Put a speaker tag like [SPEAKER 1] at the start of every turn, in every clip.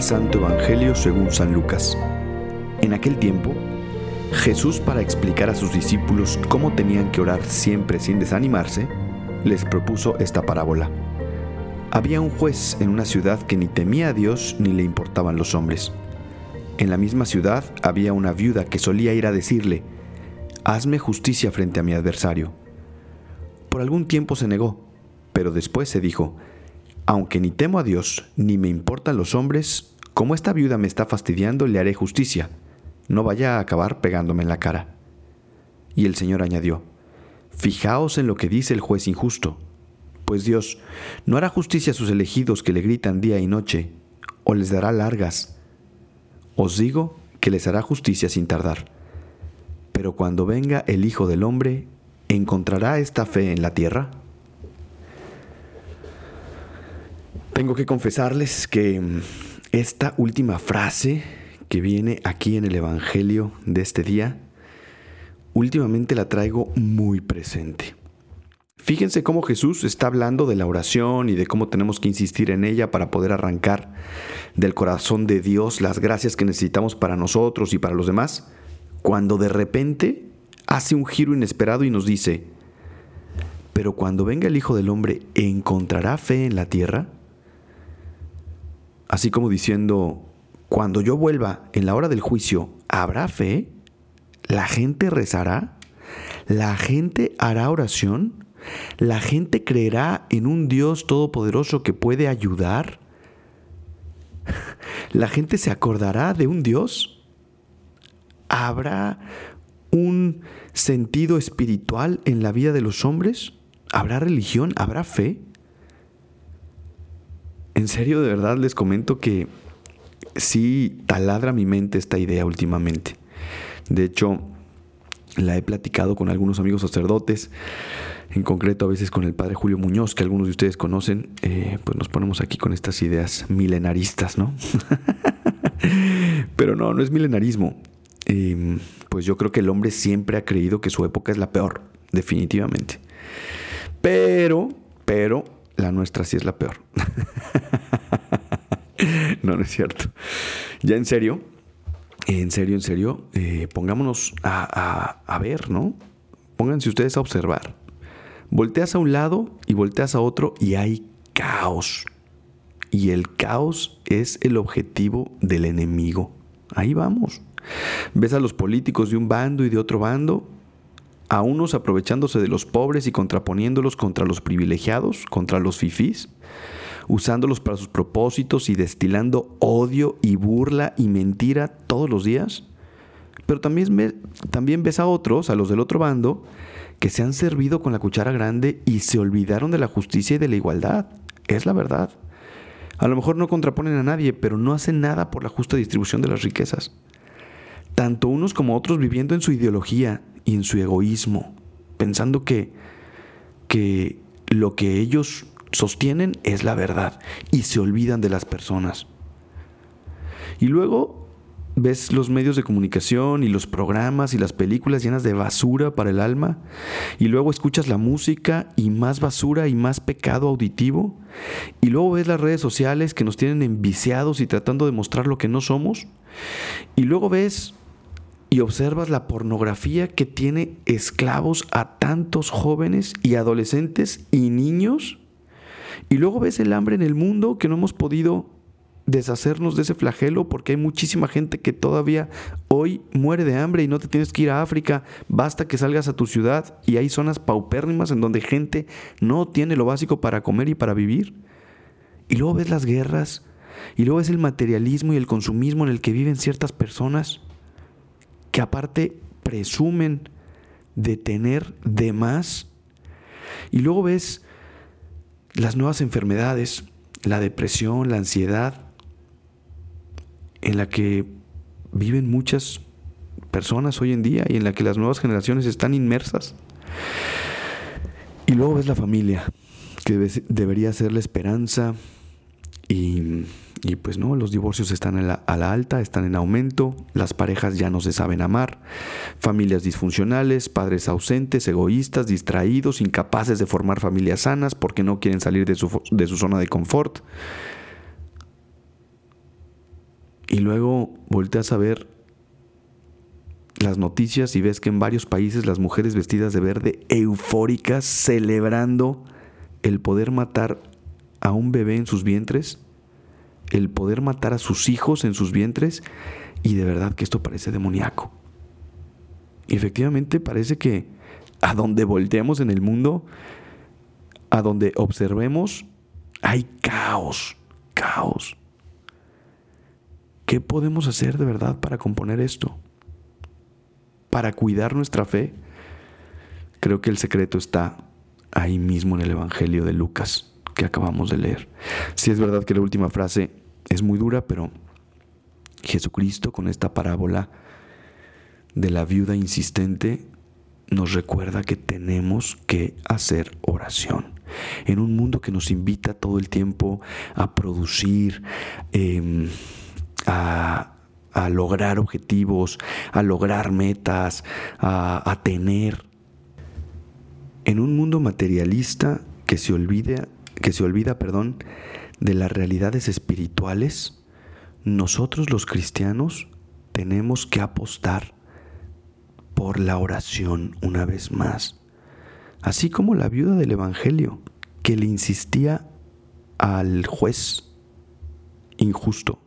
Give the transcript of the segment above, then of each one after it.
[SPEAKER 1] Santo Evangelio según San Lucas. En aquel tiempo, Jesús para explicar a sus discípulos cómo tenían que orar siempre sin desanimarse, les propuso esta parábola. Había un juez en una ciudad que ni temía a Dios ni le importaban los hombres. En la misma ciudad había una viuda que solía ir a decirle, Hazme justicia frente a mi adversario. Por algún tiempo se negó, pero después se dijo, Aunque ni temo a Dios ni me importan los hombres, como esta viuda me está fastidiando, le haré justicia. No vaya a acabar pegándome en la cara. Y el Señor añadió, Fijaos en lo que dice el juez injusto pues Dios no hará justicia a sus elegidos que le gritan día y noche, o les dará largas. Os digo que les hará justicia sin tardar. Pero cuando venga el Hijo del Hombre, ¿encontrará esta fe en la tierra? Tengo que confesarles que mm, esta última frase que viene aquí en el Evangelio de este día, últimamente la traigo muy presente. Fíjense cómo Jesús está hablando de la oración y de cómo tenemos que insistir en ella para poder arrancar del corazón de Dios las gracias que necesitamos para nosotros y para los demás, cuando de repente hace un giro inesperado y nos dice, pero cuando venga el Hijo del Hombre, ¿encontrará fe en la tierra? Así como diciendo, cuando yo vuelva en la hora del juicio, ¿habrá fe? ¿La gente rezará? ¿La gente hará oración? ¿La gente creerá en un Dios todopoderoso que puede ayudar? ¿La gente se acordará de un Dios? ¿Habrá un sentido espiritual en la vida de los hombres? ¿Habrá religión? ¿Habrá fe? En serio, de verdad les comento que sí taladra mi mente esta idea últimamente. De hecho, la he platicado con algunos amigos sacerdotes en concreto a veces con el padre Julio Muñoz, que algunos de ustedes conocen, eh, pues nos ponemos aquí con estas ideas milenaristas, ¿no? Pero no, no es milenarismo. Em, pues yo creo que el hombre siempre ha creído que su época es la peor, definitivamente. Pero, pero, la nuestra sí es la peor. no, no es cierto. Ya en serio, en serio, en serio, eh, pongámonos a, a ver, ¿no? Pónganse ustedes a observar. Volteas a un lado y volteas a otro y hay caos. Y el caos es el objetivo del enemigo. Ahí vamos. Ves a los políticos de un bando y de otro bando, a unos aprovechándose de los pobres y contraponiéndolos contra los privilegiados, contra los fifís, usándolos para sus propósitos y destilando odio y burla y mentira todos los días. Pero también, también ves a otros, a los del otro bando, que se han servido con la cuchara grande y se olvidaron de la justicia y de la igualdad. Es la verdad. A lo mejor no contraponen a nadie, pero no hacen nada por la justa distribución de las riquezas. Tanto unos como otros viviendo en su ideología y en su egoísmo, pensando que, que lo que ellos sostienen es la verdad y se olvidan de las personas. Y luego ves los medios de comunicación y los programas y las películas llenas de basura para el alma, y luego escuchas la música y más basura y más pecado auditivo, y luego ves las redes sociales que nos tienen enviciados y tratando de mostrar lo que no somos, y luego ves y observas la pornografía que tiene esclavos a tantos jóvenes y adolescentes y niños, y luego ves el hambre en el mundo que no hemos podido deshacernos de ese flagelo porque hay muchísima gente que todavía hoy muere de hambre y no te tienes que ir a África, basta que salgas a tu ciudad y hay zonas paupérrimas en donde gente no tiene lo básico para comer y para vivir. Y luego ves las guerras, y luego ves el materialismo y el consumismo en el que viven ciertas personas que aparte presumen de tener de más. Y luego ves las nuevas enfermedades, la depresión, la ansiedad, en la que viven muchas personas hoy en día y en la que las nuevas generaciones están inmersas. Y luego ves la familia, que debería ser la esperanza y, pues no, los divorcios están a la, a la, alta, están en aumento, las parejas ya no se saben amar, familias disfuncionales, padres ausentes, egoístas, distraídos, incapaces de formar familias sanas porque no quieren salir de su, de su zona de confort. Y luego volteas a ver las noticias y ves que en varios países las mujeres vestidas de verde, eufóricas, celebrando el poder matar a un bebé en sus vientres, el poder matar a sus hijos en sus vientres, y de verdad que esto parece demoníaco. Efectivamente parece que a donde volteemos en el mundo, a donde observemos, hay caos, caos. ¿Qué podemos hacer de verdad para componer esto? Para cuidar nuestra fe. Creo que el secreto está ahí mismo en el Evangelio de Lucas que acabamos de leer. Si es verdad que la última frase es muy dura, pero Jesucristo con esta parábola de la viuda insistente nos recuerda que tenemos que hacer oración. En un mundo que nos invita todo el tiempo a producir, em, a, lograr objetivos, a lograr metas, a tener. En un mundo materialista que se olvida, que se olvida, perdón, de las realidades espirituales, nosotros los cristianos tenemos que apostar por la oración una vez más, así como la viuda del Evangelio, que le insistía al juez injusto.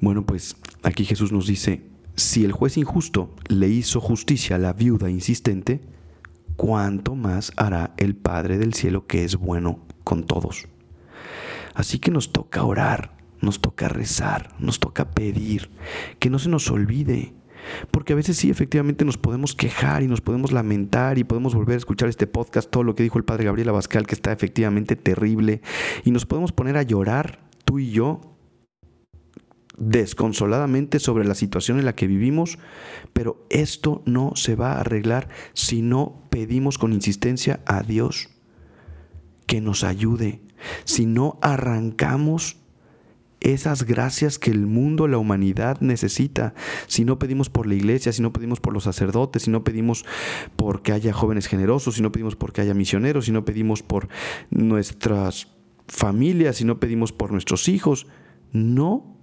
[SPEAKER 1] Bueno, pues aquí Jesús nos dice, si el juez injusto le hizo justicia a la viuda insistente, ¿cuánto más hará el Padre del cielo que es bueno con todos? Así que nos toca orar, nos toca rezar, nos toca pedir, que no se nos olvide porque a veces sí, efectivamente nos podemos quejar y nos podemos lamentar y podemos volver a escuchar este podcast, todo lo que dijo el padre Gabriel Abascal, que está efectivamente terrible, y nos podemos poner a llorar, tú y yo, desconsoladamente sobre la situación en la que vivimos, pero esto no se va a arreglar si no pedimos con insistencia a Dios que nos ayude, si no arrancamos esas gracias que el mundo, la humanidad necesita. Si no pedimos por la iglesia, si no pedimos por los sacerdotes, si no pedimos porque haya jóvenes generosos, si no pedimos porque haya misioneros, si no pedimos por nuestras familias, si no pedimos por nuestros hijos, no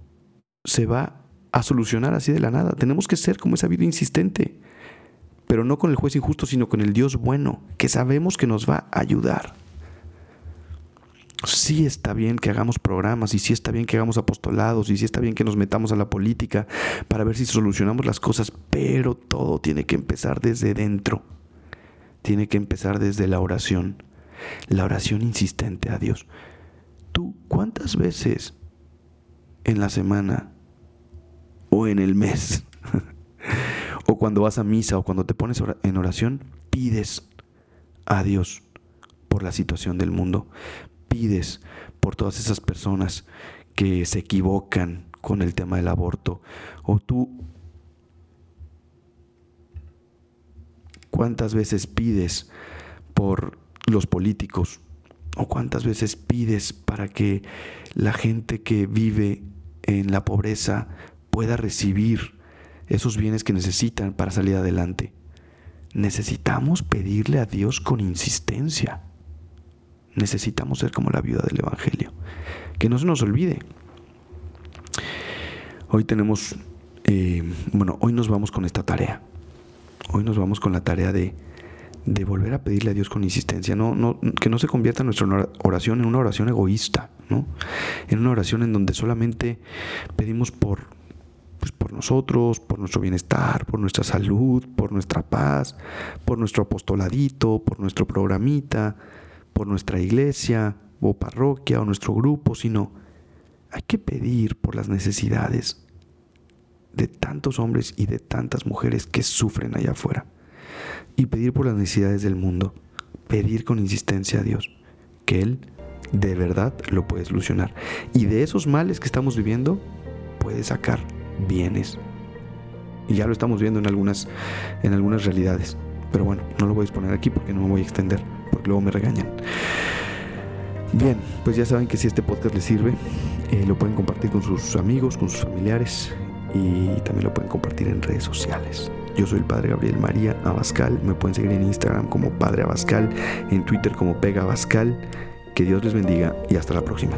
[SPEAKER 1] se va a solucionar así de la nada. Tenemos que ser como esa vida insistente, pero no con el juez injusto, sino con el Dios bueno, que sabemos que nos va a ayudar sí está bien que hagamos programas y sí está bien que hagamos apostolados y sí está bien que nos metamos a la política para ver si solucionamos las cosas, pero todo tiene que empezar desde dentro. Tiene que empezar desde la oración. La oración insistente a Dios. ¿Tú cuántas veces en la semana o en el mes o cuando vas a misa o cuando te pones en oración pides a Dios por la situación del mundo? pides por todas esas personas que se equivocan con el tema del aborto? ¿O tú cuántas veces pides por los políticos? ¿O cuántas veces pides para que la gente que vive en la pobreza pueda recibir esos bienes que necesitan para salir adelante? Necesitamos pedirle a Dios con insistencia. Necesitamos ser como la viuda del Evangelio. Que no se nos olvide. Hoy tenemos, eh, bueno, hoy nos vamos con esta tarea. Hoy nos vamos con la tarea de, de volver a pedirle a Dios con insistencia. No, no, que no se convierta nuestra oración en una oración egoísta. En una oración en donde solamente pedimos por, pues por nosotros, por nuestro bienestar, por nuestra salud, por nuestra paz, por nuestro apostoladito, por nuestro programita, por nuestra iglesia o parroquia o nuestro grupo, sino hay que pedir por las necesidades de tantos hombres y de tantas mujeres que sufren allá afuera. Y pedir por las necesidades del mundo. Pedir con insistencia a Dios que Él de verdad lo puede solucionar. Y de esos males que estamos viviendo puede sacar bienes. Y ya lo estamos viendo en algunas, en algunas realidades. Pero bueno, no lo voy a exponer aquí porque no me voy a extender luego me regañan. Bien, pues ya saben que si este podcast les sirve, eh, lo pueden compartir con sus amigos, con sus familiares y también lo pueden compartir en redes sociales. Yo soy el Padre Gabriel María Abascal. Me pueden seguir en Instagram como Padre Abascal, en Twitter como Pega Abascal. Que Dios les bendiga y hasta la próxima.